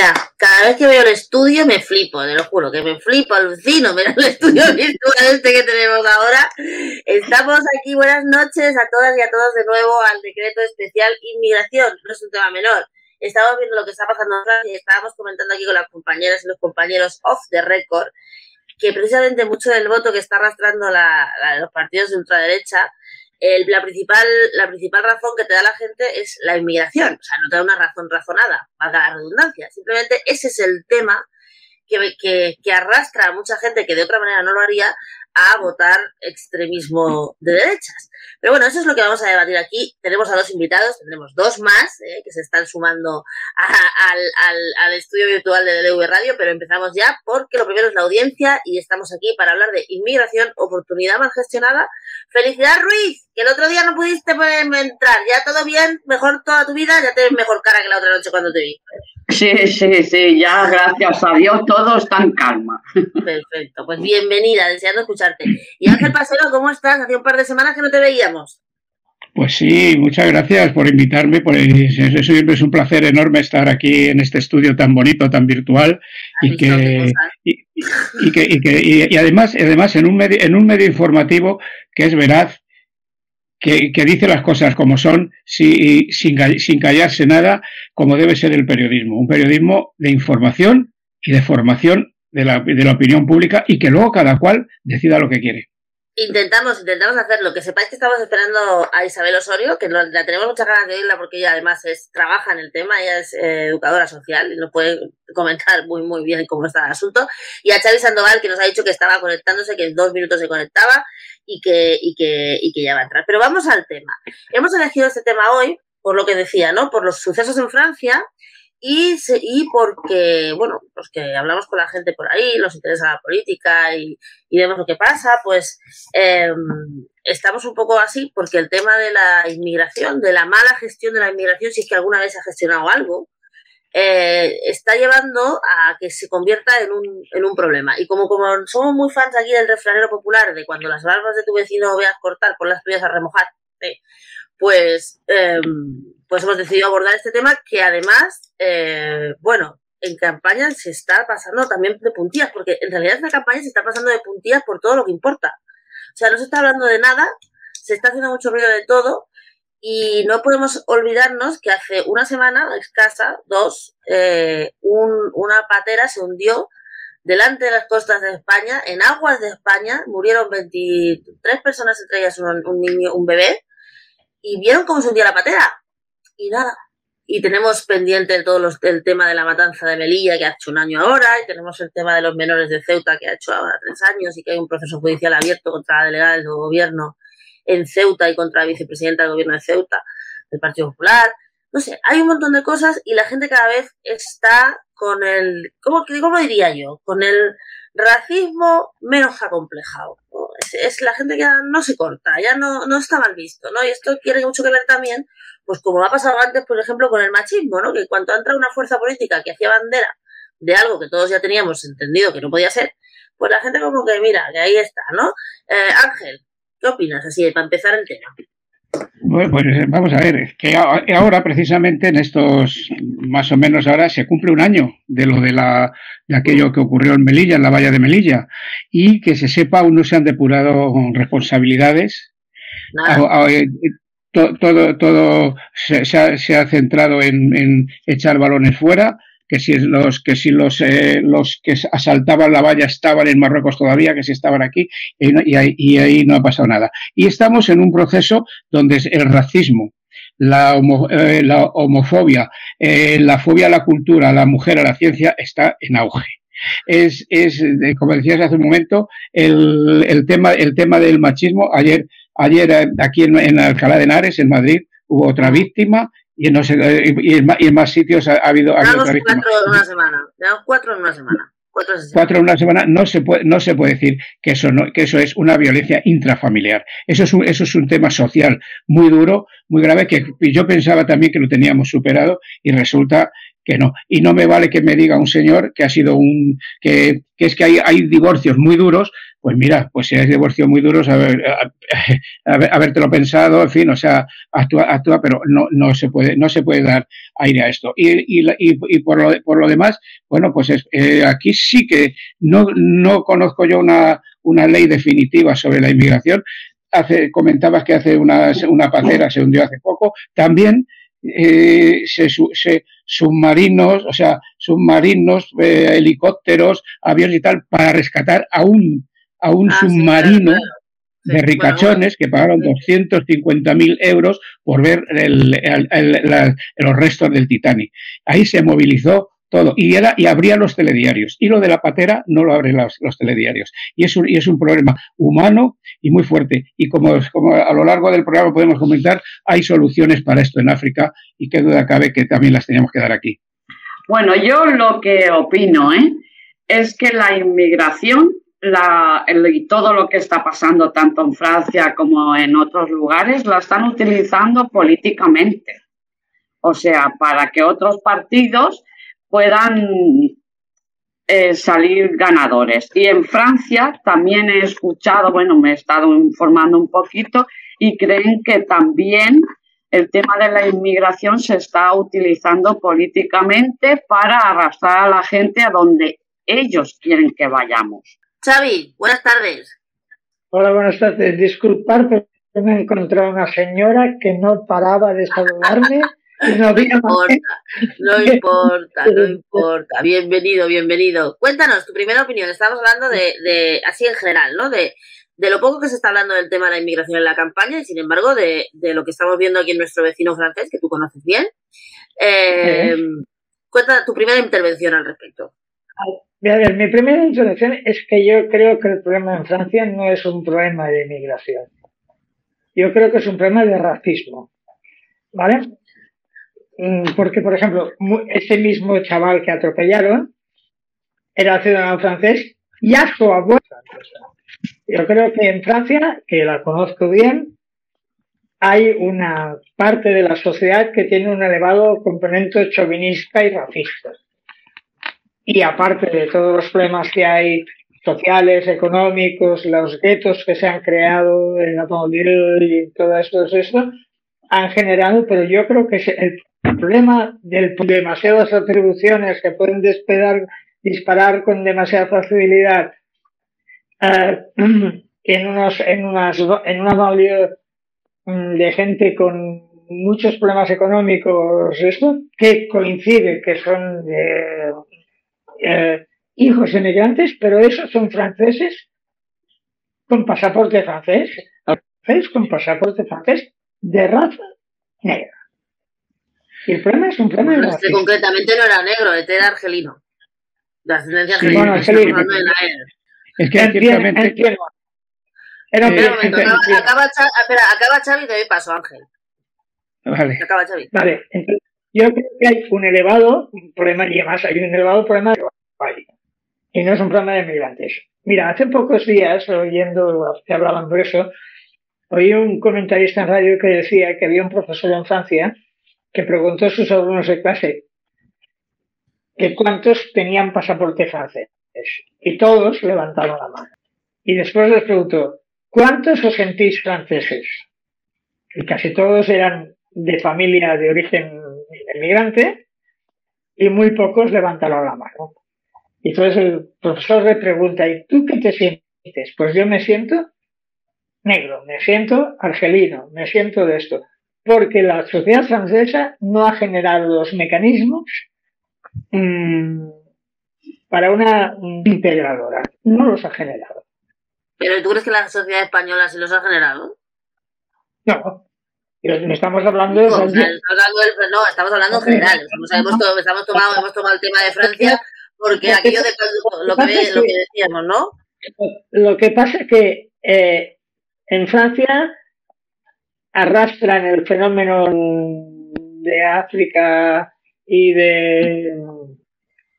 Mira, cada vez que veo el estudio me flipo, te lo juro, que me flipo, alucino, mira el estudio virtual este que tenemos ahora. Estamos aquí, buenas noches a todas y a todos de nuevo al decreto especial inmigración, no es un tema menor. Estamos viendo lo que está pasando en y estábamos comentando aquí con las compañeras y los compañeros off the record que precisamente mucho del voto que está arrastrando la, los partidos de ultraderecha la, principal, la principal razón que te da la gente es la inmigración. O sea, no te da una razón razonada, valga la redundancia. Simplemente ese es el tema que, que, que arrastra a mucha gente que de otra manera no lo haría a votar extremismo de derechas. Pero bueno, eso es lo que vamos a debatir aquí. Tenemos a dos invitados, tendremos dos más eh, que se están sumando al, estudio virtual de DLV Radio, pero empezamos ya porque lo primero es la audiencia y estamos aquí para hablar de inmigración, oportunidad mal gestionada. Felicidad Ruiz, que el otro día no pudiste entrar, ya todo bien, mejor toda tu vida, ya te ves mejor cara que la otra noche cuando te vi. Sí, sí, sí, ya gracias a Dios todo está en calma. Perfecto, pues bienvenida, deseando escucharte. Y Ángel Pasero, ¿cómo estás? Hace un par de semanas que no te veíamos. Pues sí, muchas gracias por invitarme. Por, siempre es un placer enorme estar aquí en este estudio tan bonito, tan virtual y que, y, que, y, además, además en un medio, en un medio informativo que es veraz que, dice las cosas como son, sin, sin callarse nada, como debe ser el periodismo. Un periodismo de información y de formación de la, de la opinión pública y que luego cada cual decida lo que quiere. Intentamos, intentamos hacerlo. Que sepáis que estamos esperando a Isabel Osorio, que la tenemos muchas ganas de oírla porque ella además es, trabaja en el tema, ella es eh, educadora social y nos puede comentar muy muy bien cómo está el asunto. Y a Xavi Sandoval, que nos ha dicho que estaba conectándose, que en dos minutos se conectaba y que, y que, y que ya va a entrar. Pero vamos al tema. Hemos elegido este tema hoy, por lo que decía, ¿no? Por los sucesos en Francia y, y porque, bueno, pues que hablamos con la gente por ahí, nos interesa la política y, y vemos lo que pasa, pues em, estamos un poco así porque el tema de la inmigración, de la mala gestión de la inmigración, si es que alguna vez se ha gestionado algo, eh, está llevando a que se convierta en un, en un problema. Y como, como somos muy fans aquí del refranero popular de cuando las barbas de tu vecino veas cortar, por las tuyas a remojar, eh, pues, eh, pues hemos decidido abordar este tema que además, eh, bueno, en campaña se está pasando también de puntillas, porque en realidad esta campaña se está pasando de puntillas por todo lo que importa. O sea, no se está hablando de nada, se está haciendo mucho ruido de todo y no podemos olvidarnos que hace una semana escasa, dos, eh, un, una patera se hundió delante de las costas de España, en aguas de España, murieron 23 personas, entre ellas un, un niño, un bebé, y vieron cómo se hundía la patera. Y nada. Y tenemos pendiente todo los, el tema de la matanza de Melilla, que ha hecho un año ahora, y tenemos el tema de los menores de Ceuta, que ha hecho ahora tres años, y que hay un proceso judicial abierto contra la delegada del gobierno en Ceuta y contra la vicepresidenta del gobierno de Ceuta, del Partido Popular. No sé, hay un montón de cosas y la gente cada vez está con el, ¿cómo, cómo diría yo? Con el racismo menos acomplejado. Es, la gente que ya no se corta, ya no, no está mal visto, ¿no? Y esto tiene mucho que ver también, pues como ha pasado antes, por ejemplo, con el machismo, ¿no? Que cuando entra una fuerza política que hacía bandera de algo que todos ya teníamos entendido que no podía ser, pues la gente como que mira, que ahí está, ¿no? Eh, Ángel, ¿qué opinas así para empezar el tema? Bueno, pues eh, vamos a ver, que ahora precisamente en estos, más o menos ahora se cumple un año de lo de, la, de aquello que ocurrió en Melilla, en la valla de Melilla, y que se sepa aún no se han depurado responsabilidades. Eh, todo, todo se, ha, se, ha, centrado en, en echar balones fuera que si los que si los eh, los que asaltaban la valla estaban en Marruecos todavía, que si estaban aquí, y, ahí, no ha pasado nada. Y estamos en un proceso donde el racismo, la, eh, la homofobia, eh, la fobia a la cultura, a la mujer, a la ciencia, está en auge. Es, es como decías hace un momento, el, el, tema, el tema del machismo. Ayer, ayer aquí en, en Alcalá de Henares, en Madrid, hubo otra víctima y, no sé, y, en, más sitios ha, habido... Ha habido cuatro en una semana. cuatro en una semana. Cuatro, en una semana no se puede no se puede decir que eso no, que eso es una violencia intrafamiliar eso es un, eso es un tema social muy duro muy grave que yo pensaba también que lo teníamos superado y resulta que no. Y no me vale que me diga un señor que ha sido un, que, que es que hay, hay divorcios muy duros, pues mira, pues si hay divorcios muy duros, a ver, a, lo pensado, en fin, o sea, actúa, actúa pero no, no se puede, no se puede dar aire a esto. Y, y, y, por, lo, por lo demás, bueno, pues eh, aquí sí que no, no conozco yo una, una ley definitiva sobre la inmigración. Hace, comentabas que hace una, una pacera se hundió hace poco. También eh, se, se, submarinos, o sea, submarinos, eh, helicópteros, aviones y tal, para rescatar a un, a un ah, submarino de ricachones que pagaron 250.000 euros por ver el, los restos del Titanic. Ahí se movilizó todo. Y, era, y abría los telediarios. Y lo de la patera no lo abren los, los telediarios. Y es, un, y es un problema humano y muy fuerte. Y como, como a lo largo del programa podemos comentar, hay soluciones para esto en África y qué duda cabe que también las tenemos que dar aquí. Bueno, yo lo que opino ¿eh? es que la inmigración la, todo lo que está pasando tanto en Francia como en otros lugares la están utilizando políticamente. O sea, para que otros partidos puedan eh, salir ganadores. Y en Francia también he escuchado, bueno, me he estado informando un poquito y creen que también el tema de la inmigración se está utilizando políticamente para arrastrar a la gente a donde ellos quieren que vayamos. Xavi, buenas tardes. Hola, buenas tardes. Disculpar, pero me he encontrado una señora que no paraba de saludarme no, importa, no importa, no importa. Bienvenido, bienvenido. Cuéntanos tu primera opinión. Estamos hablando de, así en general, ¿no? De, de, lo poco que se está hablando del tema de la inmigración en la campaña y, sin embargo, de, lo que estamos viendo aquí en nuestro vecino francés, que tú conoces bien. Eh, cuenta tu primera intervención al respecto. Mi primera intervención es que yo creo que el problema en Francia no es un problema de inmigración. Yo creo que es un problema de racismo. ¿Vale? Mm, porque, por ejemplo, ese mismo chaval que atropellaron era ciudadano francés y a su abuela. Yo creo que en Francia, que la conozco bien, hay una parte de la sociedad que tiene un elevado componente chauvinista y racista. Y aparte de todos los problemas que hay sociales, económicos, los guetos que se han creado en la y todo esto, esto, han generado, pero yo creo que el problema de demasiadas atribuciones que pueden despedar, disparar con demasiada facilidad eh, en, unos, en, unas, en una mm, de gente con muchos problemas económicos, esto, que coincide que son eh, hijos inmigrantes, pero esos son franceses con pasaporte francés, con pasaporte francés de raza negra. Y el problema es un problema de este concretamente no era negro, este era argelino. De ascendencia argelina. Bueno, argelino. Es que ciertamente... Era un acaba, acaba, espera, acaba Xavi y te doy paso, Ángel. Vale. Acaba Xavi. Vale, entonces yo creo que hay un elevado problema, y además hay un elevado problema de y no es un problema de migrantes. Mira, hace pocos días, oyendo que hablaban de eso, oí un comentarista en radio que decía que había un profesor en Francia que preguntó a sus alumnos de clase que cuántos tenían pasaporte francés. Y todos levantaron la mano. Y después les preguntó, ¿cuántos os sentís franceses? Y casi todos eran de familia de origen emigrante y muy pocos levantaron la mano. Y entonces el profesor le pregunta, ¿y tú qué te sientes? Pues yo me siento negro, me siento argelino, me siento de esto porque la sociedad francesa no ha generado los mecanismos mm, para una integradora. No los ha generado. ¿Pero tú crees que la sociedad española sí los ha generado? No. No estamos hablando de... No, estamos hablando, no, estamos hablando en general. Estamos, hemos, tomado, hemos tomado el tema de Francia porque aquello de lo que, lo que decíamos, ¿no? Lo que pasa es que eh, en Francia arrastran el fenómeno de África y de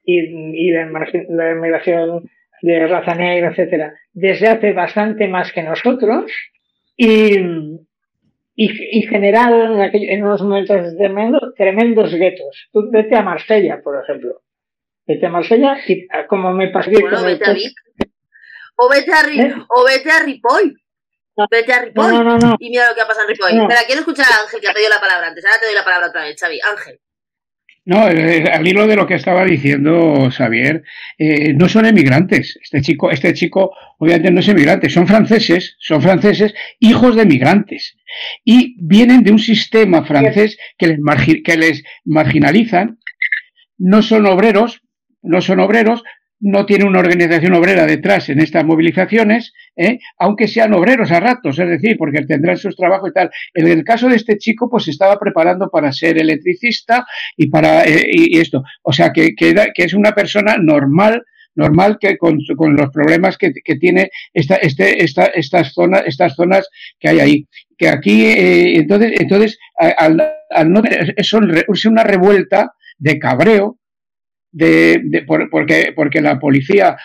y, de la inmigración de raza negra, etcétera, desde hace bastante más que nosotros y, y, generaron en, en, unos momentos tremendos, tremendos guetos. Tú vete a Marsella, por ejemplo. Vete a Marsella y ah, como me pasé bueno, vete a Vic. O vete a, ¿Eh? o vete a Ripoll. Vete a Ripoll. No, no, no, y mira lo que ha pasado en Ripoll. Espera, quiero escuchar a Ángel que ha pedido la palabra antes. Ahora te doy la palabra otra vez, Xavi. Ángel. No, eh, al hilo de lo que estaba diciendo Xavier, eh, no son emigrantes. Este chico, este chico, obviamente no es emigrante, son franceses, son franceses, hijos de emigrantes. Y vienen de un sistema francés que les, que les marginalizan, no son obreros, no son obreros, no tiene una organización obrera detrás en estas movilizaciones, ¿eh? aunque sean obreros a ratos, es decir, porque tendrán sus trabajos y tal. En el caso de este chico, pues se estaba preparando para ser electricista y para eh, y, esto. O sea, que, que, es una persona normal, normal que con, los problemas que, tiene esta, este, esta, estas, zonas, estas zonas que hay ahí. Que aquí, eh, entonces, entonces al, al no, es una revuelta de cabreo, de, porque, porque la policía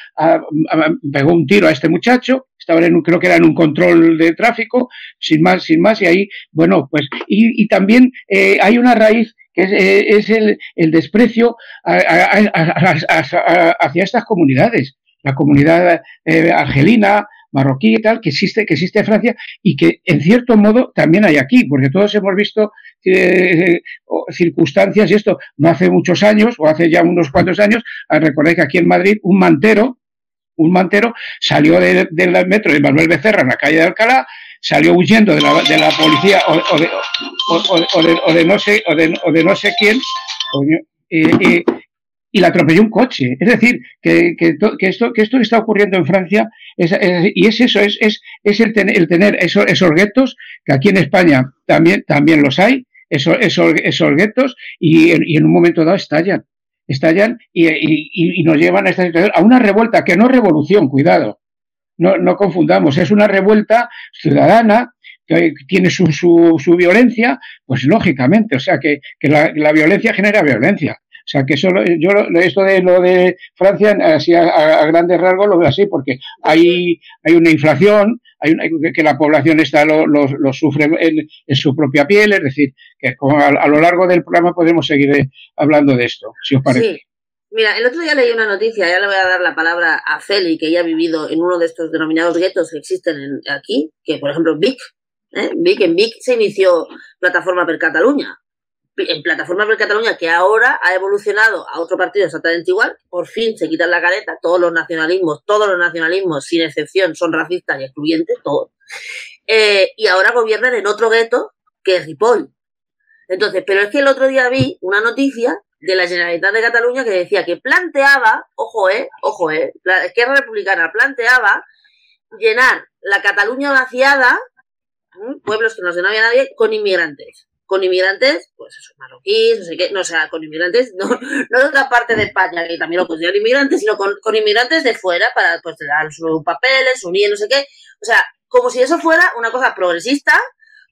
pegó un tiro a este muchacho, estaba en creo que era en un control de tráfico, sin más, sin más, y ahí, bueno, pues, y, también eh, hay una raíz que es, eh, es el, el, desprecio hacia estas comunidades, la comunidad eh, argelina, marroquí y tal, que existe, que existe en Francia y que en cierto modo también hay aquí, porque todos hemos visto eh, circunstancias y esto. No hace muchos años o hace ya unos cuantos años, ah, recordé que aquí en Madrid un mantero, un mantero salió del metro de Manuel Becerra en la calle de Alcalá, salió huyendo de la, de la policía o, de, o, de, no sé o de, no sé quién y, la atropelló un coche. Es decir, que, que, que, esto, que esto está ocurriendo en Francia, es, y es eso, es, es, es el, el, tener esos, esos guetos, que aquí en España también, también los hay, esos, esos, esos guetos, y, y, en un momento dado estallan. Estallan y, y, y, nos llevan a esta situación, a una revuelta, que no es revolución, cuidado. No, no confundamos, es una revuelta ciudadana que tiene su, su, su violencia, pues lógicamente, o sea que, que la, la violencia genera violencia. O sea, que eso, yo esto de lo de Francia, así a, grandes rasgos lo veo así, porque hay, hay una inflación, hay que la población está lo, lo, sufre en, su propia piel, es decir, que a, lo largo del programa podemos seguir eh, hablando de esto, si os parece. Sí. Mira, el otro día leí una noticia, ya le voy a dar la palabra a Feli, que ella ha vivido en uno de estos denominados guetos que existen aquí, que por ejemplo Vic, ¿eh? Vic, en Vic se inició Plataforma per Cataluña, en Plataforma por Cataluña, que ahora ha evolucionado a otro partido exactamente igual, por fin se quitan la careta, todos los nacionalismos, todos los nacionalismos, sin excepción, son racistas y excluyentes, todos, eh, y ahora gobiernan en otro gueto que es Ripoll. Entonces, pero es que el otro día vi una noticia de la Generalitat de Cataluña que decía que planteaba, ojo, eh, ojo, eh, la izquierda republicana planteaba llenar la Cataluña vaciada, pueblos que no se no había nadie, con inmigrantes con inmigrantes, pues eso, marroquíes, no sé qué, no sea, con inmigrantes, no, no de otra parte de España, que también lo consideran inmigrantes, sino con, con inmigrantes de fuera para pues dar sus papeles, unir, no sé qué. O sea, como si eso fuera una cosa progresista,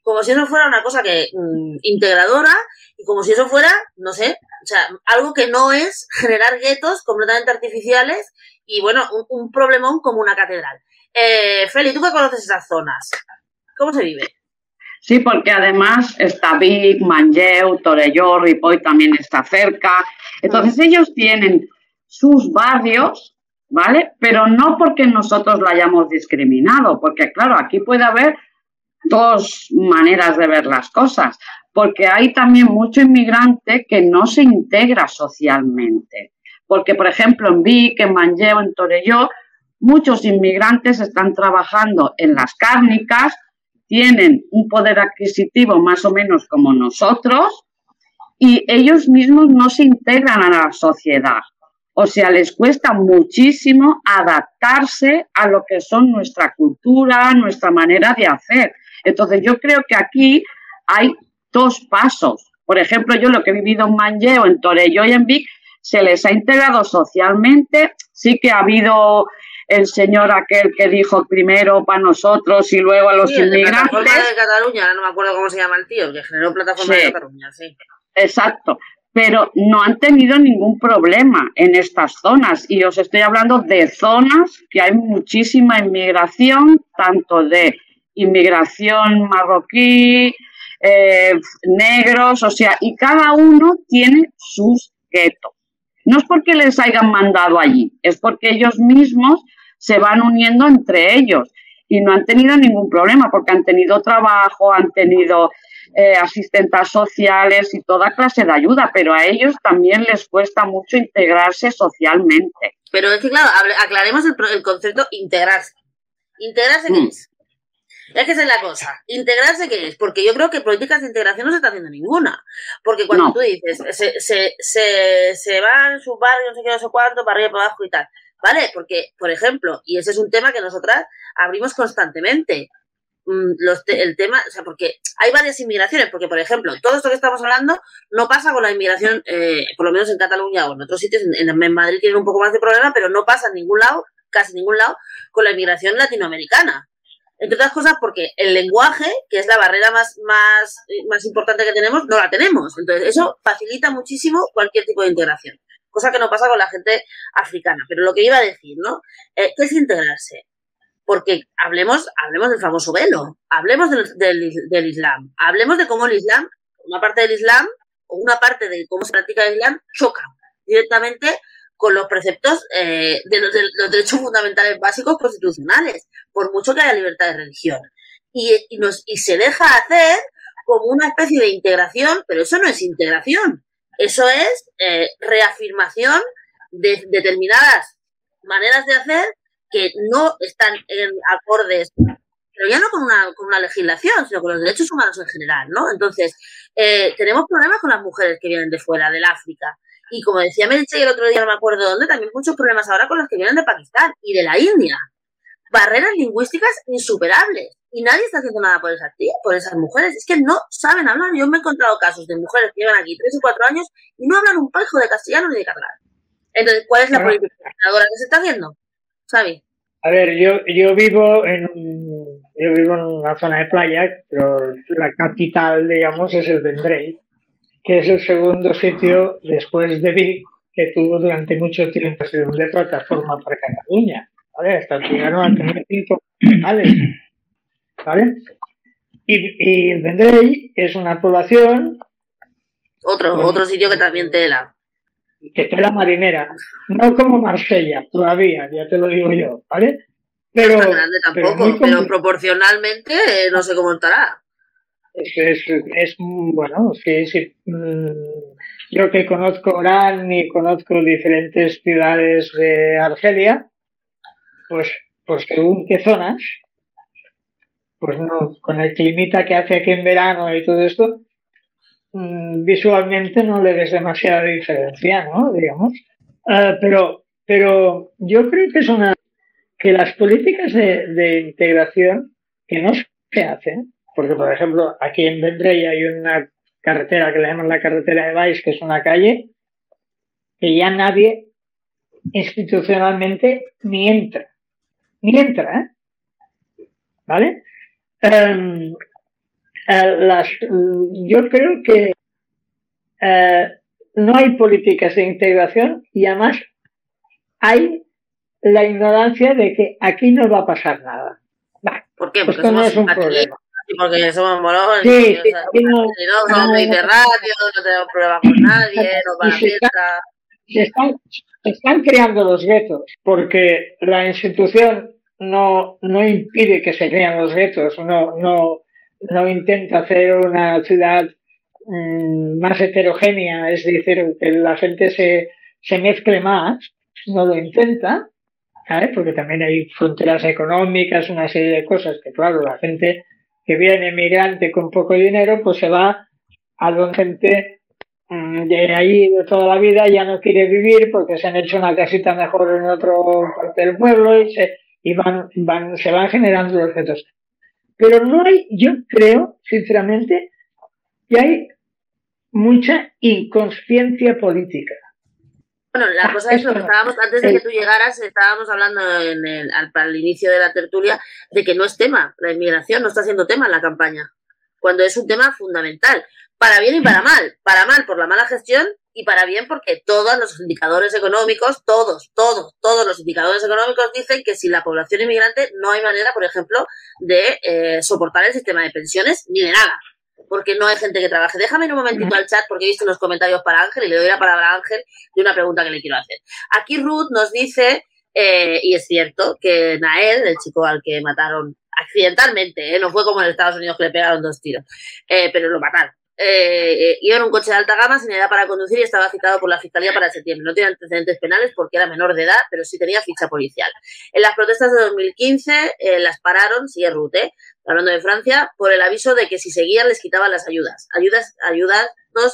como si eso fuera una cosa que mm, integradora y como si eso fuera, no sé, o sea, algo que no es generar guetos completamente artificiales y bueno, un, un problemón como una catedral. Eh, Feli, ¿tú qué conoces esas zonas? ¿Cómo se vive? Sí, porque además está Vic, Manlleu, Torelló, Ripoll también está cerca. Entonces ellos tienen sus barrios, ¿vale? Pero no porque nosotros lo hayamos discriminado, porque claro, aquí puede haber dos maneras de ver las cosas, porque hay también mucho inmigrante que no se integra socialmente. Porque, por ejemplo, en Vic, en Manlleu, en Torelló, muchos inmigrantes están trabajando en las cárnicas, tienen un poder adquisitivo más o menos como nosotros y ellos mismos no se integran a la sociedad. O sea, les cuesta muchísimo adaptarse a lo que son nuestra cultura, nuestra manera de hacer. Entonces, yo creo que aquí hay dos pasos. Por ejemplo, yo lo que he vivido en Manlleu, en Torello y en Vic, se les ha integrado socialmente. Sí que ha habido el señor aquel que dijo primero para nosotros y luego a los inmigrantes. Plataforma de Cataluña, no me acuerdo cómo se llama el tío, que generó Plataforma de Cataluña, sí. Exacto. Pero no han tenido ningún problema en estas zonas. Y os estoy hablando de zonas que hay muchísima inmigración, tanto de inmigración marroquí, eh, negros, o sea, y cada uno tiene sus guetos. No es porque les hayan mandado allí, es porque ellos mismos se van uniendo entre ellos y no han tenido ningún problema porque han tenido trabajo, han tenido eh, asistentes sociales y toda clase de ayuda, pero a ellos también les cuesta mucho integrarse socialmente. Pero es que, claro, aclaremos el, concepto integrarse. ¿Integrarse qué mm. es? Es que esa es la cosa. ¿Integrarse qué es? Porque yo creo que políticas de integración no se está haciendo ninguna. Porque cuando tú dices, se, se, se, se va en su barrio, no sé qué, no sé cuánto, para arriba, para abajo y tal. ¿Vale? Porque, por ejemplo, y ese es un tema que nosotras abrimos constantemente. Mm, los el tema, o sea, porque hay varias inmigraciones, porque por ejemplo, todo esto que estamos hablando no pasa con la inmigración, eh, por lo menos en Cataluña o en otros sitios, en, en, Madrid tienen un poco más de problema, pero no pasa en ningún lado, casi ningún lado, con la inmigración latinoamericana. Entre otras cosas porque el lenguaje, que es la barrera más, más, más importante que tenemos, no la tenemos. Entonces, eso facilita muchísimo cualquier tipo de integración. Cosa que no pasa con la gente africana. Pero lo que iba a decir, ¿no? Eh, ¿Qué es integrarse? Porque hablemos, hablemos del famoso velo, hablemos del, del, Islam, hablemos de cómo el Islam, una parte del Islam, o una parte de cómo se practica el Islam, choca directamente con los preceptos eh, de, los, derechos fundamentales básicos constitucionales, por mucho que haya libertad de religión. Y, nos, y se deja hacer como una especie de integración, pero eso no es integración, eso es eh, reafirmación de determinadas maneras de hacer que no están en acordes, pero ya no con una, con una legislación, sino con los derechos humanos en general, ¿no? Entonces, eh, tenemos problemas con las mujeres que vienen de fuera, del África, y como decía Melche el otro día, no me acuerdo dónde, también muchos problemas ahora con los que vienen de Pakistán y de la India. Barreras lingüísticas insuperables. Y nadie está haciendo nada por esas tías, por esas mujeres. Es que no saben hablar. Yo me he encontrado casos de mujeres que llevan aquí tres o cuatro años y no hablan un pajo de castellano ni de catalán. Entonces, ¿cuál es la política ahora que se está haciendo? ¿Sabe? A ver, yo, yo vivo en yo vivo en una zona de playa, pero la capital, digamos, es el Vendrell que es el segundo sitio después de Vic que tuvo durante mucho tiempo de plataforma para Cataluña. ¿vale? Hasta llegaron a tener cinco ¿vale? ¿vale? Y, y Vendrell es una población. Otro, otro sitio que también tela. Que tela marinera. No como Marsella, todavía, ya te lo digo yo, ¿vale? Pero. No grande tampoco, pero, proporcionalmente eh, no sé cómo estará. Es, es, bueno, sí, sí. Mm, yo que conozco Orán y conozco diferentes ciudades de Argelia, pues, pues según qué zonas, pues no, con el climita que hace aquí en verano y todo esto, mm, visualmente no le ves demasiada diferencia, ¿no? Digamos. Ah, pero, pero yo creo que es una, que las políticas de, de integración que no se hacen, porque, por ejemplo, aquí en Vendrell hay una carretera que le llaman la carretera de Valls, que es una calle que ya nadie institucionalmente ni entra. Ni entra, ¿eh? ¿Vale? Em, eh, las, yo creo que eh, no hay políticas de integración y además hay la ignorancia de que aquí no va a pasar nada. ¿Por qué? Porque no es un problema porque somos morones, sí, sí, no, no, somos mediterráneos, no tenemos problemas con nadie, nos va la Se están, se están creando los guetos porque la institución no, no impide que se creen los guetos, no, no, no intenta hacer una ciudad mmm, más heterogénea, es decir, que la gente se, se mezcle más, no lo intenta, ¿sabes? porque también hay fronteras económicas, una serie de cosas que, claro, la gente que viene migrante con poco dinero, pues se va a donde gente mm, de ahí de toda la vida ya no quiere vivir porque se han hecho una casita mejor en otro parte del pueblo y se, y van, van, se van generando los objetos. Pero no hay, yo creo, sinceramente, que hay mucha inconsciencia política. Bueno, la cosa es lo que estábamos, antes de que tú llegaras, estábamos hablando en el, al, inicio de la tertulia de que no es tema, la inmigración no está siendo tema en la campaña, cuando es un tema fundamental, para bien y para mal, para mal por la mala gestión y para bien porque todos los indicadores económicos, todos, todos, todos los indicadores económicos dicen que sin la población inmigrante no hay manera, por ejemplo, de eh, soportar el sistema de pensiones ni de nada. Porque no hay gente que trabaje. Déjame un momentito al chat porque he visto unos comentarios para Ángel y le doy la palabra a Ángel de una pregunta que le quiero hacer. Aquí Ruth nos dice, eh, y es cierto, que Nael, el chico al que mataron accidentalmente, ¿eh? no fue como en Estados Unidos que le pegaron dos tiros, eh, pero lo mataron. Eh, iba en un coche de alta gama sin edad para conducir y estaba citado por la Fiscalía para septiembre. No tiene antecedentes penales porque era menor de edad, pero sí tenía ficha policial. En las protestas de 2015 eh, las pararon, sigue Rute, hablando de Francia, por el aviso de que si seguían les quitaban las ayudas. Ayudas, ayudas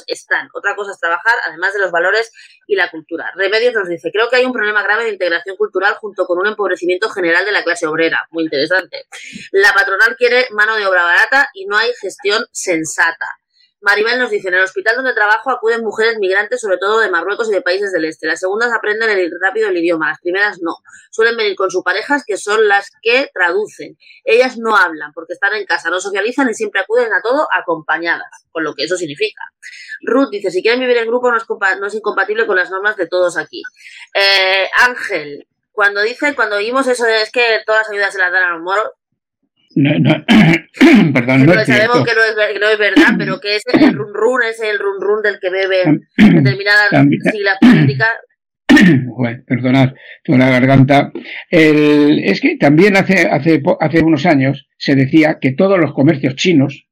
están. Otra cosa es trabajar, además de los valores y la cultura. Remedios nos dice, creo que hay un problema grave de integración cultural junto con un empobrecimiento general de la clase obrera. Muy interesante. La patronal quiere mano de obra barata y no hay gestión sensata. Maribel nos dice, en el hospital donde trabajo acuden mujeres migrantes, sobre todo de Marruecos y de países del este. Las segundas aprenden el, rápido el idioma, las primeras no. Suelen venir con sus parejas, que son las que traducen. Ellas no hablan porque están en casa, no socializan y siempre acuden a todo acompañadas, con lo que eso significa. Ruth dice, si quieren vivir en grupo no es, no es incompatible con las normas de todos aquí. Eh, Ángel, cuando dice, cuando oímos eso de es que todas las ayudas se las dan a los moros, no, no, perdón, no sabemos que no, es, que no, es, verdad, pero que es el run run, es el run run del que bebe determinada sigla política. Bueno, perdonad, tengo la garganta. El, es que también hace, hace, hace unos años se decía que todos los comercios chinos,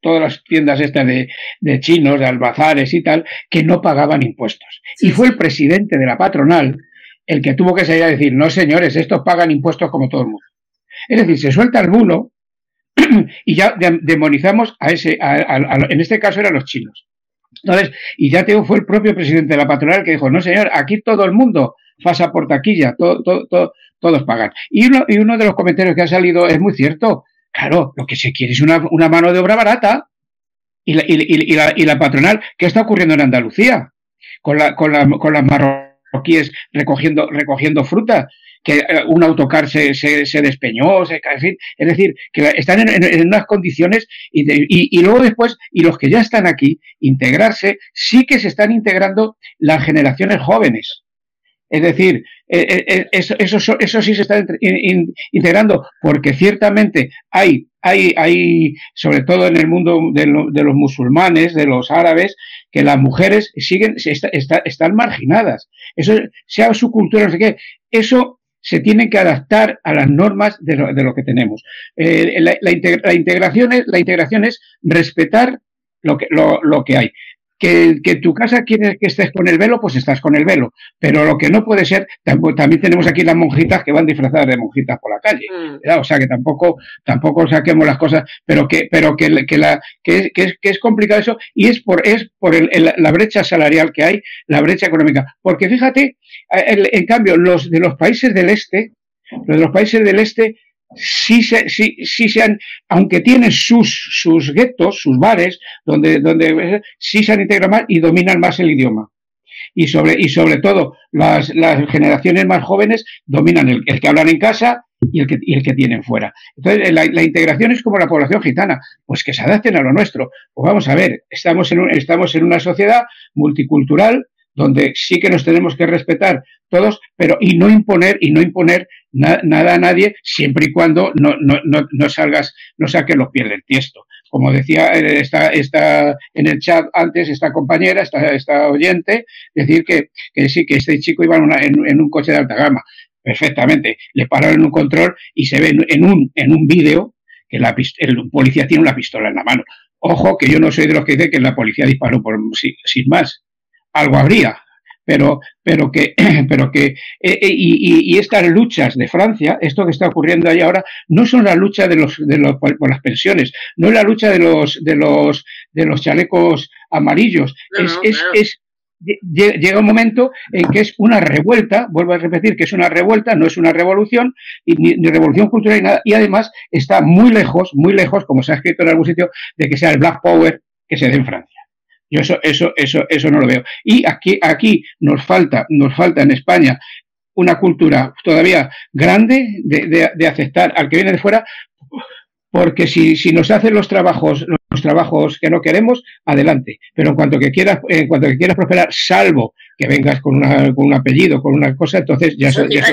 todas las tiendas estas de, de chinos, de albazares y tal, que no pagaban impuestos. Sí, y fue el presidente de la patronal el que tuvo que salir a decir, no señores, estos pagan impuestos como todo el mundo. Es decir, se suelta el bulo y ya demonizamos a ese, en este caso eran los chinos. Entonces, y ya fue el propio presidente de la patronal que dijo, no señor, aquí todo el mundo pasa por taquilla, todo, todo, todos pagan. Y uno, y uno de los comentarios que ha salido es muy cierto. Claro, lo que se quiere es una, mano de obra barata. Y la, y, y, la, y la patronal, ¿qué está ocurriendo en Andalucía? Con, la, con, con las marroquíes recogiendo, recogiendo fruta que eh, un autocar se, se, se despeñó, se, en es decir, que están en, en unas condiciones y, y, y, luego después, y los que ya están aquí, integrarse, sí que se están integrando las generaciones jóvenes. Es decir, eh, eh, eso, eso, eso, sí se está integrando, porque ciertamente hay, hay, hay, sobre todo en el mundo de, lo, de los musulmanes, de los árabes, que las mujeres siguen, está, está, están marginadas. Eso, sea su cultura, no sé qué, eso se tienen que adaptar a las normas de lo, de lo que tenemos. Eh, la, la, integra la, integración es, la integración es respetar lo que, lo, lo que hay. Que, que, tu casa quiere que estés con el velo, pues estás con el velo. Pero lo que no puede ser, también tenemos aquí las monjitas que van disfrazadas de monjitas por la calle. Mm. O sea que tampoco, tampoco saquemos las cosas, pero que, pero que, que la, que, que, es, que es complicado eso, y es por, es por el, el, la brecha salarial que hay, la brecha económica. Porque fíjate, el, en cambio, los de los países del este, los de los países del este, sí se, sí, sí se han, aunque tienen sus, sus guetos, sus bares, donde, donde sí se han integrado más y dominan más el idioma. Y sobre, y sobre todo, las, las generaciones más jóvenes dominan el, el que hablan en casa y el que, y el que tienen fuera. Entonces, la, la, integración es como la población gitana, pues que se adapten a lo nuestro. Pues vamos a ver, estamos en, un, estamos en una sociedad multicultural donde sí que nos tenemos que respetar todos, pero y no imponer y no imponer na, nada a nadie siempre y cuando no, no, no, no salgas, no saques los pies del tiesto. Como decía está está en el chat antes esta compañera, esta, esta oyente, decir que, que sí, que este chico iba en, una, en, en, un coche de alta gama. Perfectamente. Le pararon en un control y se ve en un, en un vídeo que la, el policía tiene una pistola en la mano. Ojo, que yo no soy de los que dice que la policía disparó por, sin, sin más. Algo habría, pero, pero que, pero que eh, y, y, estas luchas de Francia, esto que está ocurriendo ahí ahora, no son la lucha de los, de los por, por las pensiones, no es la lucha de los, de los, de los chalecos amarillos, no, es, no, es, claro. es llega un momento en que es una revuelta, vuelvo a repetir que es una revuelta, no es una revolución, y ni, ni, revolución cultural ni nada, y además está muy lejos, muy lejos, como se ha escrito en algún sitio, de que sea el Black Power que se dé en Francia. Yo eso, eso, eso, eso no lo veo. Y aquí, aquí nos falta, nos falta en España una cultura todavía grande de, de, de aceptar al que viene de fuera, porque si, si nos hacen los trabajos, los trabajos que no queremos, adelante. Pero en cuanto que quieras, en cuanto que quieras prosperar, salvo que vengas con, una, con un apellido, con una cosa, entonces ya, eso, ya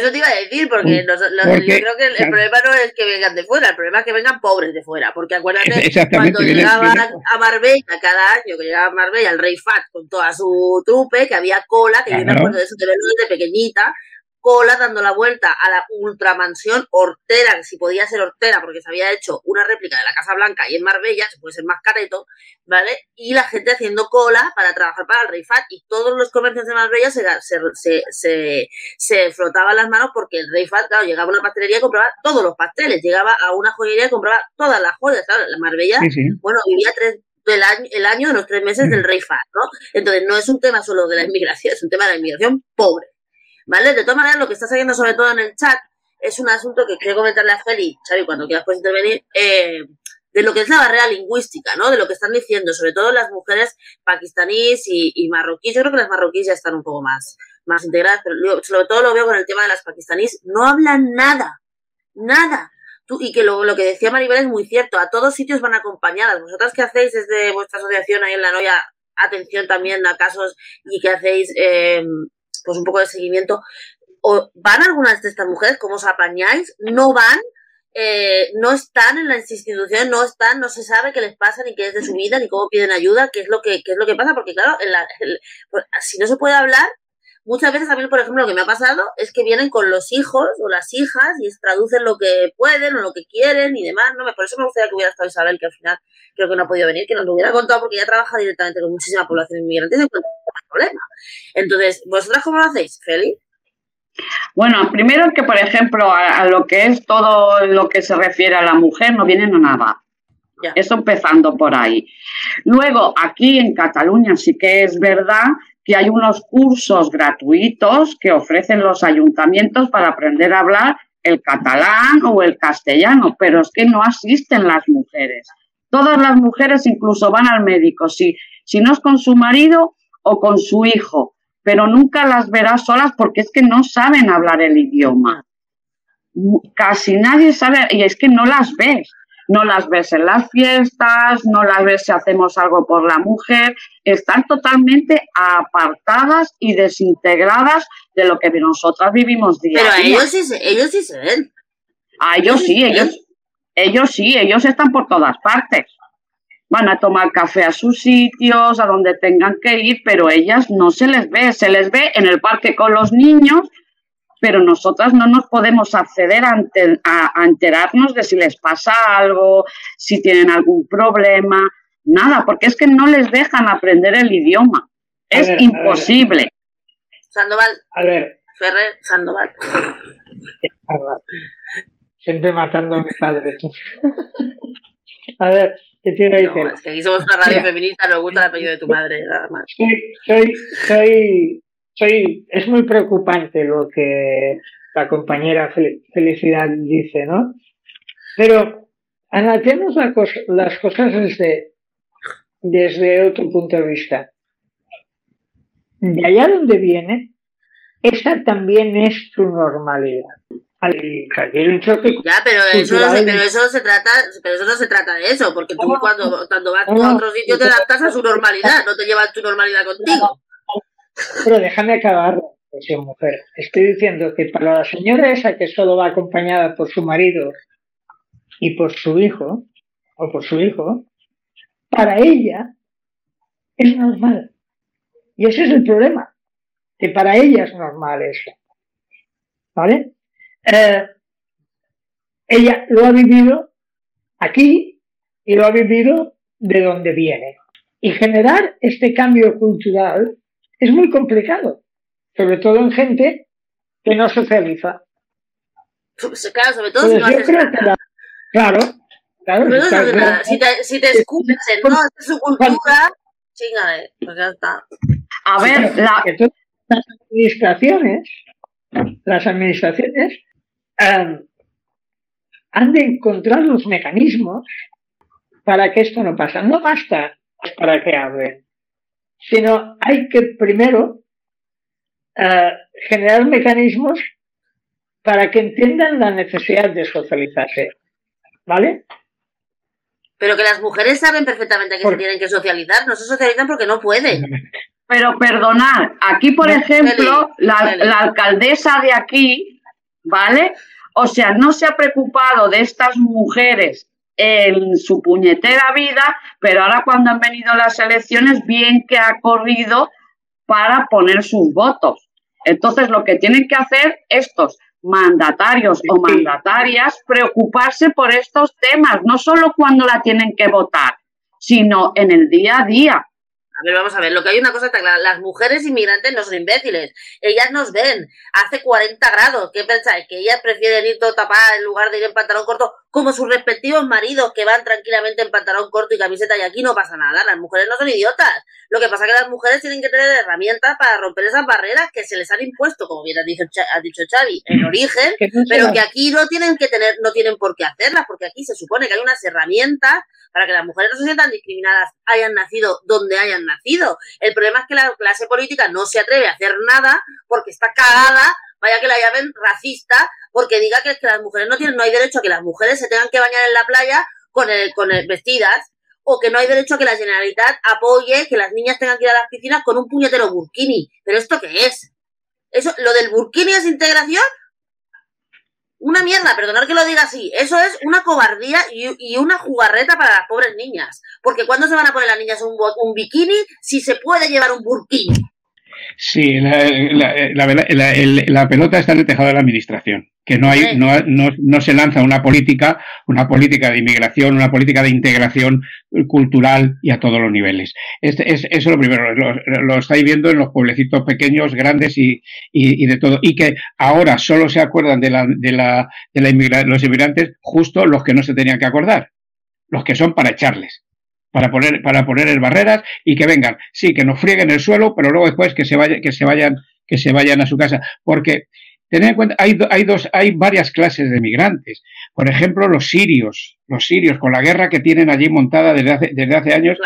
Eso te iba a decir, porque, yo creo que el, problema no es que vengan de fuera, el problema es que vengan pobres de fuera. Porque acuérdate, cuando llegaban a Marbella cada año, que llegaba a Marbella el Rey Fat con toda su trupe, que había cola, que yo me acuerdo de eso de verlo desde pequeñita, cola dando la vuelta a la ultramansión Hortera, que si podía ser Hortera porque se había hecho una réplica de la Casa Blanca y en Marbella, se puede ser más careto, ¿vale? Y la gente haciendo cola para trabajar para el Rey Fat y todos los comercios de Marbella se, se, se, se, frotaban las manos porque el Rey Fat, claro, llegaba a una pastelería y compraba todos los pasteles, llegaba a una joyería y compraba todas las joyas, claro, la Marbella, bueno, vivía tres, el año, el año de los tres meses del Rey Fat, ¿no? Entonces no es un tema solo de la inmigración, es un tema de la inmigración pobre. ¿Vale? De todas maneras, lo que está saliendo sobre todo en el chat es un asunto que quiero comentarle a Feli, Xavi, cuando quieras puedes intervenir, eh, de lo que es la barrera lingüística, ¿no? De lo que están diciendo, sobre todo las mujeres pakistaníes y, marroquíes. Yo creo que las marroquíes ya están un poco más, más integradas, pero sobre todo lo veo con el tema de las pakistaníes. No hablan nada, nada. Tú, y que lo, lo que decía Maribel es muy cierto, a todos sitios van acompañadas. Vosotras que hacéis desde vuestra asociación ahí en La Noya, atención también a casos y que hacéis eh, pues un poco de seguimiento. ¿O ¿Van algunas de estas mujeres? ¿Cómo os apañáis? ¿No van? Eh, no están en las instituciones, no están, no se sabe qué les pasa, ni qué es de su vida, ni cómo piden ayuda, qué es lo que, qué es lo que pasa, porque claro, en la, pues, si no se puede hablar, muchas veces a mí, por ejemplo, lo que me ha pasado es que vienen con los hijos o las hijas y traducen lo que pueden o lo que quieren y demás, ¿no? Por eso me gustaría que hubiera estado Isabel, que al final creo que no ha podido venir, que nos lo hubiera contado porque ella trabaja directamente con muchísima población inmigrante y no problema. Entonces, ¿vosotras cómo lo hacéis, Feli? Bueno, primero que, por ejemplo, a, lo que es todo lo que se refiere a la mujer, no vienen a nada. Eso empezando por ahí. Luego, aquí en Cataluña sí que es verdad que hay unos cursos gratuitos que ofrecen los ayuntamientos para aprender a hablar el catalán o el castellano, pero es que no asisten las mujeres. Todas las mujeres incluso van al médico. Si, si no es con su marido o con su hijo, pero nunca las verás solas porque es que no saben hablar el idioma. Casi nadie sabe, y es que no las ves. No las ves en las fiestas, no las ves si hacemos algo por la mujer, están totalmente apartadas y desintegradas de lo que nosotras vivimos día Pero a ellos sí, ellos sí se ven. A ellos sí, ellos, ellos sí, ellos están por todas partes van a tomar café a sus sitios, a donde tengan que ir, pero ellas no se les ve, se les ve en el parque con los niños, pero nosotras no nos podemos acceder a, enterarnos de si les pasa algo, si tienen algún problema, nada, porque es que no les dejan aprender el idioma. Es imposible. Sandoval. A ver. Ferrer, Sandoval. Siempre matando a mi padre. a ver, ¿Qué no, es que aquí somos una radio feminista, nos gusta el apellido de tu madre, nada más. Soy, soy, soy, es muy preocupante lo que la compañera Felicidad dice, ¿no? Pero analicemos las cosas desde, desde otro punto de vista. De allá donde viene, esa también es su normalidad. Ya, pero eso, no se, pero eso se trata, pero eso no se trata de eso, porque tú cuando, cuando vas a otro sitio te adaptas a su normalidad, no te llevas tu normalidad contigo. Pero déjame acabar, mujer. Estoy diciendo que para la señora esa que solo va acompañada por su marido y por su hijo, o por su hijo, para ella es normal. Y ese es el problema, que para ella es normal eso. ¿Vale? Eh, ella lo ha vivido aquí y lo ha vivido de donde viene. Y generar este cambio cultural es muy complicado, sobre todo en gente que no socializa. Claro, sobre todo si no haces nada. claro, claro. Si, te, si te escuchas en no, es su cultura, chingale, pues ya está. A ver, la... las administraciones, las administraciones han de encontrar los mecanismos para que esto no pase. No basta para que hablen, sino hay que primero eh, generar mecanismos para que entiendan la necesidad de socializarse. ¿Vale? Pero que las mujeres saben perfectamente que se tienen que socializar, no se socializan porque no pueden. Pero perdonad, aquí por ejemplo, la, la, alcaldesa de aquí ¿vale? O sea, no se ha preocupado de estas mujeres en su puñetera vida, pero ahora cuando han venido las elecciones, bien que ha corrido para poner sus votos. Entonces, lo que tienen que hacer estos mandatarios o mandatarias, preocuparse por estos temas, no solo cuando la tienen que votar, sino en el día a día. A ver, vamos a ver, lo que hay una cosa está clara, las mujeres inmigrantes no son imbéciles, ellas nos ven, hace 40 grados, ¿qué pensáis? Que ellas prefieren ir todo tapadas en lugar de ir en pantalón corto, como sus respectivos maridos que van tranquilamente en pantalón corto y camiseta y aquí no pasa nada, las mujeres no son idiotas, lo que pasa es que las mujeres tienen que tener herramientas para romper esas barreras que se les han impuesto, como bien ha dicho, ha dicho Xavi, en origen, pero que aquí no tienen que tener, no tienen por qué hacerlas, porque aquí se supone que hay unas herramientas para que las mujeres no se sientan discriminadas, hayan nacido donde hayan nacido. El problema es que la clase política no se atreve a hacer nada porque está cagada, vaya que la llamen racista, porque diga que, las mujeres no tienen, no hay derecho a que las mujeres se tengan que bañar en la playa con el, con el, vestidas, o que no hay derecho a que la Generalitat apoye que las niñas tengan que ir a las piscinas con un puñetero burkini. ¿Pero esto qué es? Eso, lo del burkini es integración una mierda, perdonar que lo diga así. Eso es una cobardía y, una jugarreta para las pobres niñas. Porque ¿cuándo se van a poner las niñas un, un bikini si se puede llevar un burkini? Sí, la, pelota está en el tejado de la administración, que no hay, no, no, se lanza una política, una política de inmigración, una política de integración cultural y a todos los niveles. Este, es, eso es lo primero, lo, estáis viendo en los pueblecitos pequeños, grandes y, y, de todo. Y que ahora solo se acuerdan de, la, de, la, de la los inmigrantes justo los que no se tenían que acordar, los que son para echarles para poner, para poner barreras y que vengan, sí, que nos frieguen el suelo, pero luego después que se vayan, que se vayan, que se vayan a su casa. Porque tened en cuenta, hay, hay dos, hay varias clases de migrantes. Por ejemplo, los sirios, los sirios, con la guerra que tienen allí montada desde hace, desde hace años,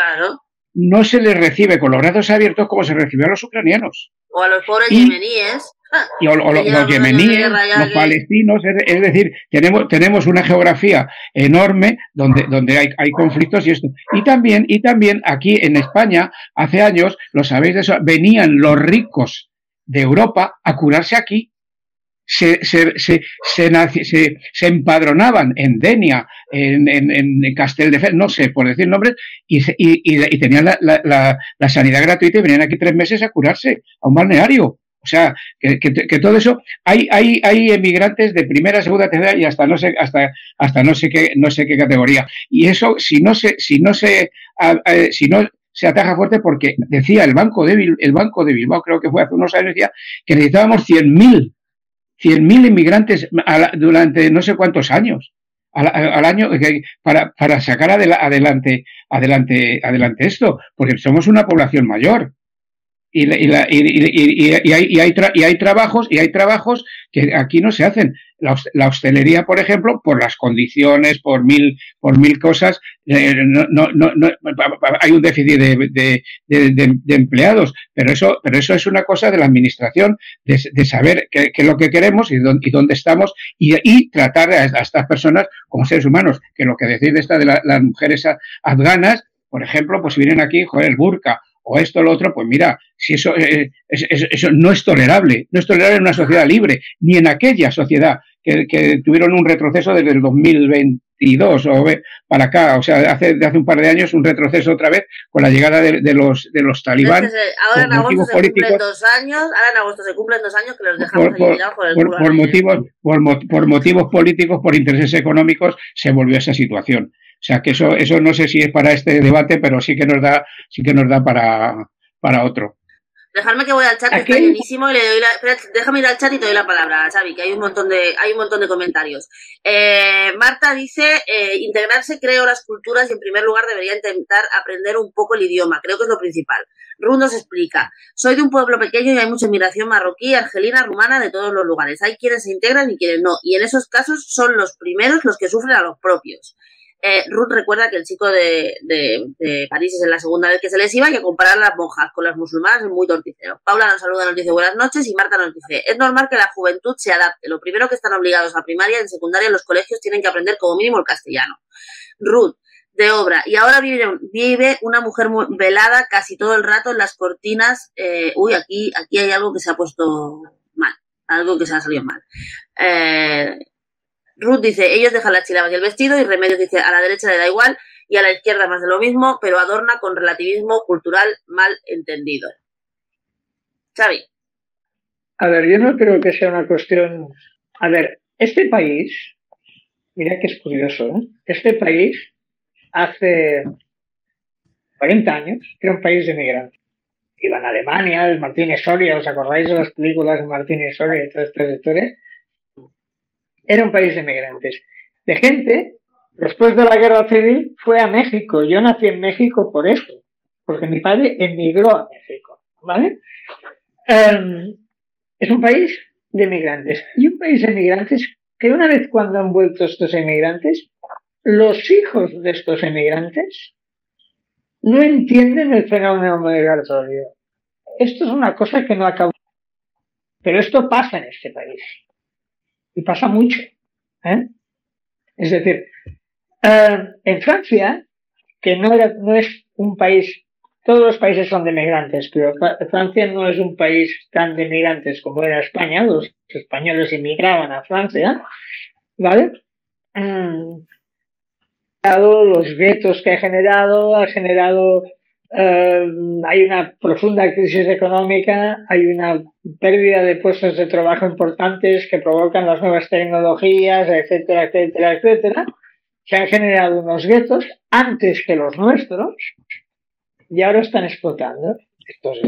no se les recibe con los brazos abiertos como se recibe a los ucranianos. O a los pobres yemeníes y o, los yemeníes, los palestinos, es, decir, tenemos, tenemos una geografía enorme donde, donde hay, hay conflictos y esto. Y también, y también aquí en España, hace años, lo sabéis de eso, venían los ricos de Europa a curarse aquí. Se, se, se, se, se empadronaban en Denia, en, en, en Castel de Fel, no sé, por decir nombres, y, y, y, tenían la, la, la, sanidad gratuita y venían aquí tres meses a curarse a un balneario. O sea, que, todo eso, hay, hay, hay emigrantes de primera, segunda, tercera y hasta no sé, hasta, hasta no sé qué, no sé qué categoría. Y eso, si no se, si no se, si no se ataja fuerte, porque decía el Banco de, el Banco de Bilbao, creo que fue hace unos años, decía que necesitábamos 100.000, 100.000 inmigrantes durante no sé cuántos años. Al, año para, para sacar adelante, adelante, adelante esto, porque somos una población mayor y, hay, y, hay trabajos y hay trabajos que aquí no se hacen. La, hostelería, por ejemplo, por las condiciones, por mil, por mil cosas, eh, no, no, no, hay un déficit de, de, de, empleados, pero eso, pero eso es una cosa de la administración, de, saber qué, es lo que queremos y dónde, y dónde estamos y, tratar a, estas personas como seres humanos, que lo que decide esta de las mujeres afganas, por ejemplo, pues vienen aquí, joder, el burka o esto o lo otro, pues mira, si eso, eh, eso no es tolerable, no es tolerable en una sociedad libre, ni en aquella sociedad que, que tuvieron un retroceso desde el 2022 o para acá, o sea, hace, de hace un par de años un retroceso otra vez con la llegada de, de los de los talibán. ahora en agosto se cumplen dos años, ahora en agosto se cumplen dos años que los dejamos por, por, por el por, por motivos, por, por motivos políticos, por intereses económicos, se volvió a esa situación. O sea que eso, eso no sé si es para este debate, pero sí que nos da, sí que nos da para, para otro. Dejadme que voy al chat, que está llenísimo, y le doy la, déjame ir al chat y te doy la palabra, Xavi, que hay un montón de, hay un montón de comentarios. Eh, Marta dice, eh, integrarse creo las culturas y en primer lugar debería intentar aprender un poco el idioma, creo que es lo principal. Rundo se explica, soy de un pueblo pequeño y hay mucha inmigración marroquí, argelina, rumana, de todos los lugares. Hay quienes se integran y quienes no, y en esos casos son los primeros los que sufren a los propios. Eh, Ruth recuerda que el chico de, París es la segunda vez que se les iba y que comparar las monjas con las musulmanas es muy torticero. Paula nos saluda, nos dice buenas noches y Marta nos dice, es normal que la juventud se adapte. Lo primero que están obligados a primaria, en secundaria, en los colegios tienen que aprender como mínimo el castellano. Ruth, de obra. Y ahora vive, vive una mujer velada casi todo el rato en las cortinas. Eh, uy, aquí, aquí hay algo que se ha puesto mal. algo que se ha salido mal. Eh, Ruth dice, ellos dejan las chilabas y el vestido, y Remedios dice, a la derecha le da igual, y a la izquierda más de lo mismo, pero adorna con relativismo cultural mal entendido. Xavi. A ver, yo no creo que sea una cuestión... A ver, este país, mira que es curioso, ¿eh? Este país hace 40 años era un país de migrantes. Iban a Alemania, el Martín Soria, ¿os acordáis de las películas de Martín Soria y todas estas historias? Era un país de migrantes. De gente, después de la guerra civil, fue a México. Yo nací en México por eso, porque mi padre emigró a México, ¿vale? Em, es un país de emigrantes. Y un país de emigrantes que una vez cuando han vuelto estos emigrantes, los hijos de estos emigrantes no entienden el fenómeno migratorio. Esto es una cosa que no acaba. Pero esto pasa en este país. Y pasa mucho. ¿eh? Es decir, eh, en Francia, que no, era, no es un país todos los países son de migrantes, pero Francia no es un país tan de migrantes como era España. Los españoles inmigraban a Francia, ¿vale? Mm. Los guetos que ha generado, ha generado, eh, hay una profunda crisis económica, hay una pérdida de puestos de trabajo importantes que provocan las nuevas tecnologías, etcétera, etcétera, etcétera. Se han generado unos guetos antes que los nuestros, y ahora están explotando estos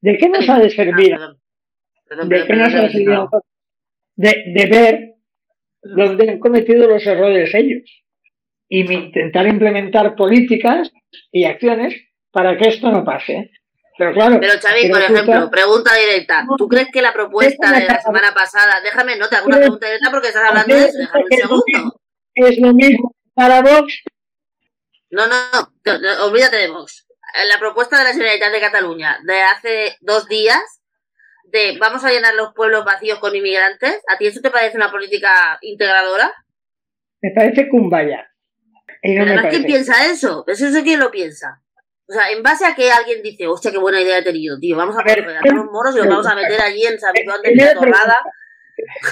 ¿De qué nos ha de servir? ¿De qué nos ha de servir? De, ver dónde han cometido los errores ellos y intentar implementar políticas y acciones para que esto no pase. Pero claro. Pero Xavi, por ejemplo, pregunta directa. ¿Tú crees que la propuesta de la semana pasada, déjame, no te hago una pregunta directa porque estás hablando de eso, déjame un segundo. Es lo mismo para Vox. No, no, no, olvídate de Vox la propuesta de la Generalitat de Cataluña de hace dos días de vamos a llenar los pueblos vacíos con inmigrantes, ¿a ti eso te parece una política integradora? Me parece cumbaya. Y además, ¿quién piensa eso? ¿Eso es quién lo piensa? O sea, en base a que alguien dice, hostia, qué buena idea he tenido, tío, vamos a, poner a los moros y los vamos a meter allí en San Juan de la Torrada.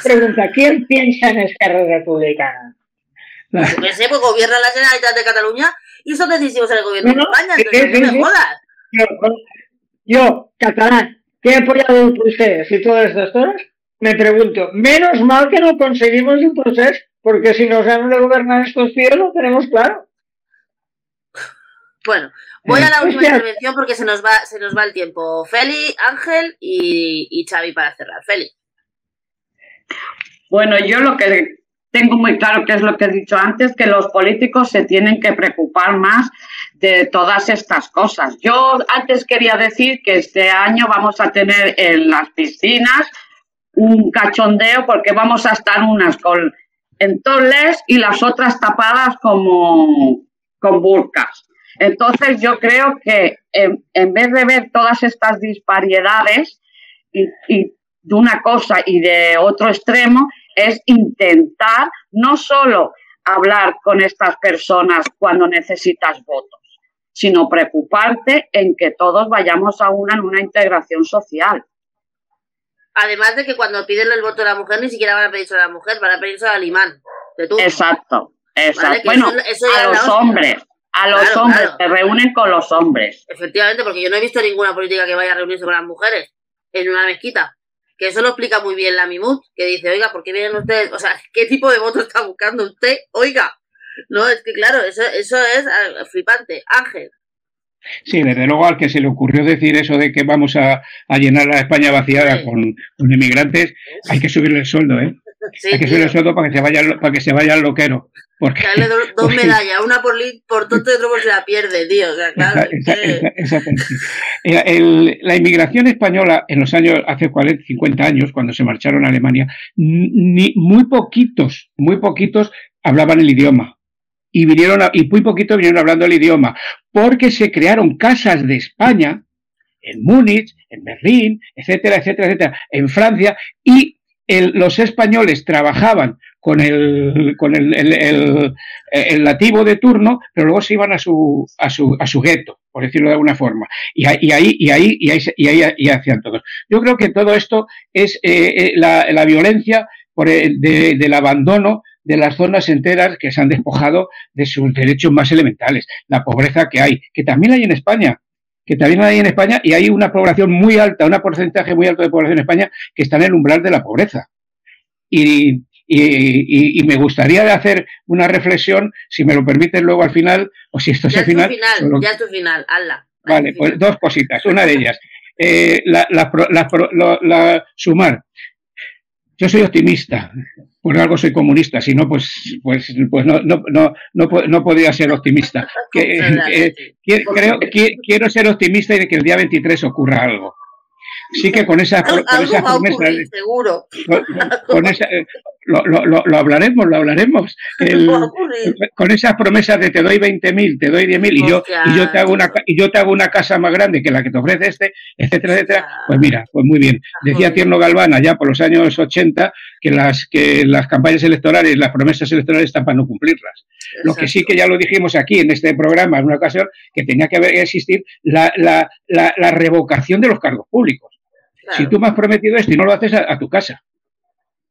Pregunta, ¿quién piensa en Esquerra Republicana? Yo sé, pues gobierna la Generalitat de Cataluña y son decisivos en el gobierno de España, entonces no me jodas. Yo, catalán, que he apoyado por ustedes y todas estas cosas, me pregunto, menos mal que no conseguimos el proceso, porque si nos han de gobernar estos tíos lo tenemos claro. Bueno, voy a la última intervención porque se nos va, se nos va el tiempo. Feli, Ángel y, y Xavi para cerrar. Feli. Bueno, yo lo que tengo muy claro que es lo que he dicho antes, que los políticos se tienen que preocupar más de todas estas cosas. Yo antes quería decir que este año vamos a tener en las piscinas un cachondeo porque vamos a estar unas con entoles y las otras tapadas como con burcas. Entonces yo creo que en, vez de ver todas estas disparidades y de una cosa y de otro extremo, es intentar no solo hablar con estas personas cuando necesitas votos, sino preocuparte en que todos vayamos a una en una integración social. Además de que cuando piden el voto a la mujer ni siquiera van a pedirse a la mujer, van a pedirse al imán de Exacto, exacto. bueno, a los hombres, a los hombres, se reúnen con los hombres. Efectivamente, porque yo no he visto ninguna política que vaya a reunirse con las mujeres en una mezquita que eso lo explica muy bien la Mimut, que dice, oiga, ¿por qué vienen ustedes? O sea, ¿qué tipo de voto está buscando usted? Oiga, no, es que claro, eso, eso es ah, flipante. Ángel. Sí, desde luego al que se le ocurrió decir eso de que vamos a, llenar la España vaciada con, inmigrantes, hay que subirle el sueldo, ¿eh? Hay que subirle el sueldo para que se vaya, para que se vaya al loquero. Porque, Dale dos, medallas, una por, por tonto y otra por si la pierde, tío. O sea, claro. la inmigración española en los años, hace 40, 50 años, cuando se marcharon a Alemania, ni, muy poquitos, muy poquitos hablaban el idioma. Y vinieron, y muy poquitos vinieron hablando el idioma, porque se crearon casas de España, en Múnich, en Berlín, etcétera, etcétera, etcétera, en Francia, y los españoles trabajaban con el, con el, el, nativo de turno, pero luego se iban a su, a su, a su gueto, por decirlo de alguna forma. Y, ahí, y ahí, y ahí, y ahí, y hacían todos. Yo creo que todo esto es eh, la, la, violencia por el, de, del abandono de las zonas enteras que se han despojado de sus derechos más elementales, la pobreza que hay, que también hay en España, que también hay en España y hay una población muy alta, un porcentaje muy alto de población en España que está en el umbral de la pobreza. Y, y, y, me gustaría hacer una reflexión, si me lo permiten luego al final, o si esto es el final. final Ya es tu final, hazla. Vale, pues dos cositas. Una de ellas, eh, la, la, la, la, sumar. Yo soy optimista, por algo soy comunista, si no, pues, pues, pues no, no, no, no, no podría ser optimista. Que, eh, creo, quiero ser optimista y de que el día 23 ocurra algo sí que con esa, con esa promesa. seguro. Con, esa, lo, lo, lo, hablaremos, lo hablaremos. El, con esas promesas de te doy 20.000, te doy 10.000 y yo, y, yo te hago una, y yo te hago una casa más grande que la que te ofrece este, etcétera, etcétera. Pues mira, pues muy bien. Decía Tierno Galván allá por los años 80 que las, que las campañas electorales, las promesas electorales están para no cumplirlas. Lo que sí que ya lo dijimos aquí en este programa en una ocasión, que tenía que haber, existir la, la, la, la revocación de los cargos públicos. Si tú me has prometido esto y no lo haces a, a tu casa.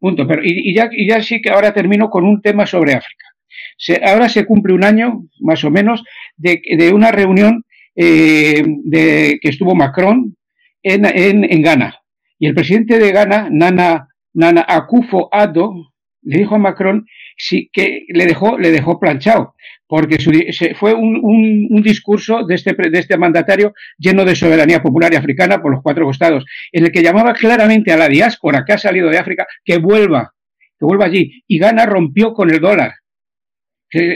Punto. Pero, y, ya, y ya sí que ahora termino con un tema sobre África. Se, ahora se cumple un año, más o menos, de, de una reunión eh, de, que estuvo Macron en, en, en, Ghana. Y el presidente de Ghana, Nana, Nana Akufo Addo, le dijo a Macron sí, que le dejó, le dejó planchado porque su, fue un, discurso de este, de este mandatario lleno de soberanía popular y africana por los cuatro costados, en el que llamaba claramente a la diáspora que ha salido de África que vuelva, que vuelva allí. Y Ghana rompió con el dólar.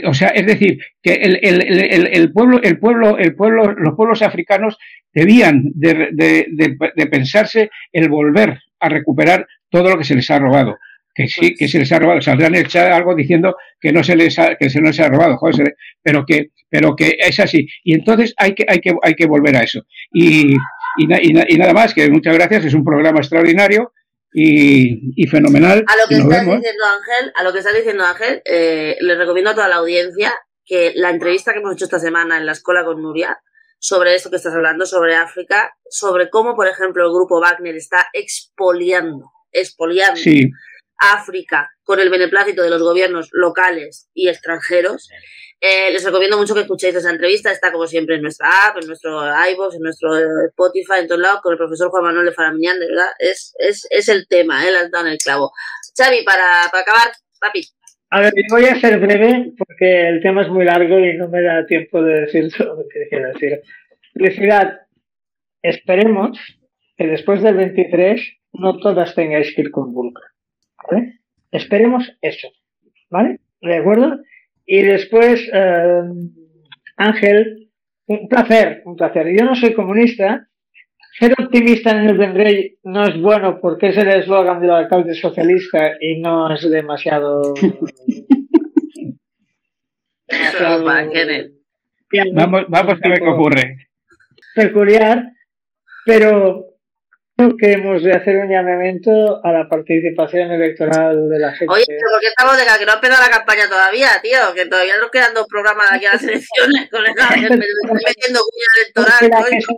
O sea, es decir, que el, el, el, el, pueblo, el pueblo, el pueblo, los pueblos africanos debían de, de, de, de pensarse el volver a recuperar todo lo que se les ha robado que sí, que se les ha robado, saldrán a echar algo diciendo que no se les ha, que se no se ha robado, joder, pero que, pero que es así. Y entonces hay que, hay que, hay que volver a eso. Y, y, y, y nada más, que muchas gracias, es un programa extraordinario y, y fenomenal. A lo que está diciendo Ángel, a lo que está diciendo Ángel, eh, les recomiendo a toda la audiencia que la entrevista que hemos hecho esta semana en la escuela con Nuria, sobre esto que estás hablando, sobre África, sobre cómo, por ejemplo, el grupo Wagner está expoliando, expoliando sí. África con el beneplácito de los gobiernos locales y extranjeros. Eh, les recomiendo mucho que escuchéis esa entrevista. Está como siempre en nuestra app, en nuestro iVoox, en nuestro Spotify, en todos lados, con el profesor Juan Manuel de Faramiñán. De verdad, es, es, es el tema, ¿eh? Le has dado en el clavo. Xavi, para, para acabar, papi. A ver, voy a ser breve porque el tema es muy largo y no me da tiempo de decir todo lo que quiero decir. Felicidad. Esperemos que después del 23 no todas tengáis que ir con Vulcan. ¿Vale? Esperemos eso, ¿vale? ¿De acuerdo? Y después, eh, Ángel, un placer, un placer. Yo no soy comunista. Ser optimista en el vendré no es bueno porque es el eslogan del alcalde socialista y no es demasiado. demasiado vamos, vamos a ver qué ocurre. Peculiar, pero que hemos de hacer un llamamiento a la participación electoral de la gente. Oye, pero ¿por qué estamos de que no ha empezado la campaña todavía, tío? Que todavía nos quedan dos programas de aquí a las elecciones, colega. Me estoy metiendo cuña electoral. La que, se,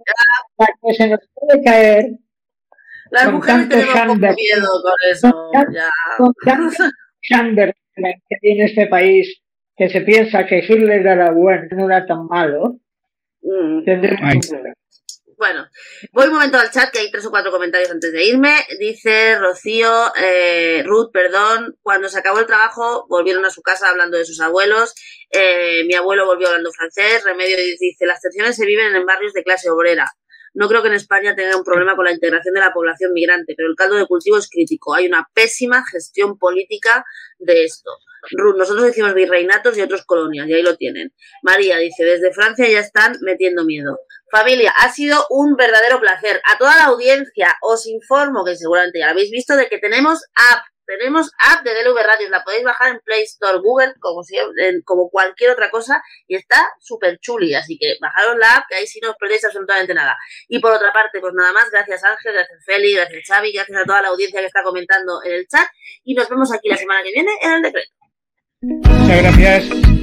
la que se nos puede caer. Las mujeres tenemos Sanders, poco miedo con eso. Con, ya. con tanto Sanders que tiene este país, que se piensa que Hitler era bueno, no era tan malo, mm. tendremos un problema. Bueno, voy un momento al chat, que hay tres o cuatro comentarios antes de irme. Dice Rocío, eh, Ruth, perdón, cuando se acabó el trabajo volvieron a su casa hablando de sus abuelos. Eh, mi abuelo volvió hablando francés. Remedio dice, las tensiones se viven en barrios de clase obrera. No creo que en España tenga un problema con la integración de la población migrante, pero el caldo de cultivo es crítico. Hay una pésima gestión política de esto. Ruth, nosotros decimos virreinatos y otros colonias, y ahí lo tienen. María dice, desde Francia ya están metiendo miedo. Familia, ha sido un verdadero placer. A toda la audiencia os informo, que seguramente ya lo habéis visto, de que tenemos app. Tenemos app de DLV Radios, la podéis bajar en Play Store, Google, como, si, como cualquier otra cosa, y está súper chuli. Así que bajaros la app, que ahí sí no os perdéis absolutamente nada. Y por otra parte, pues nada más, gracias Ángel, gracias Feli, gracias Xavi, gracias a toda la audiencia que está comentando en el chat. Y nos vemos aquí la semana que viene en el decreto. Muchas gracias.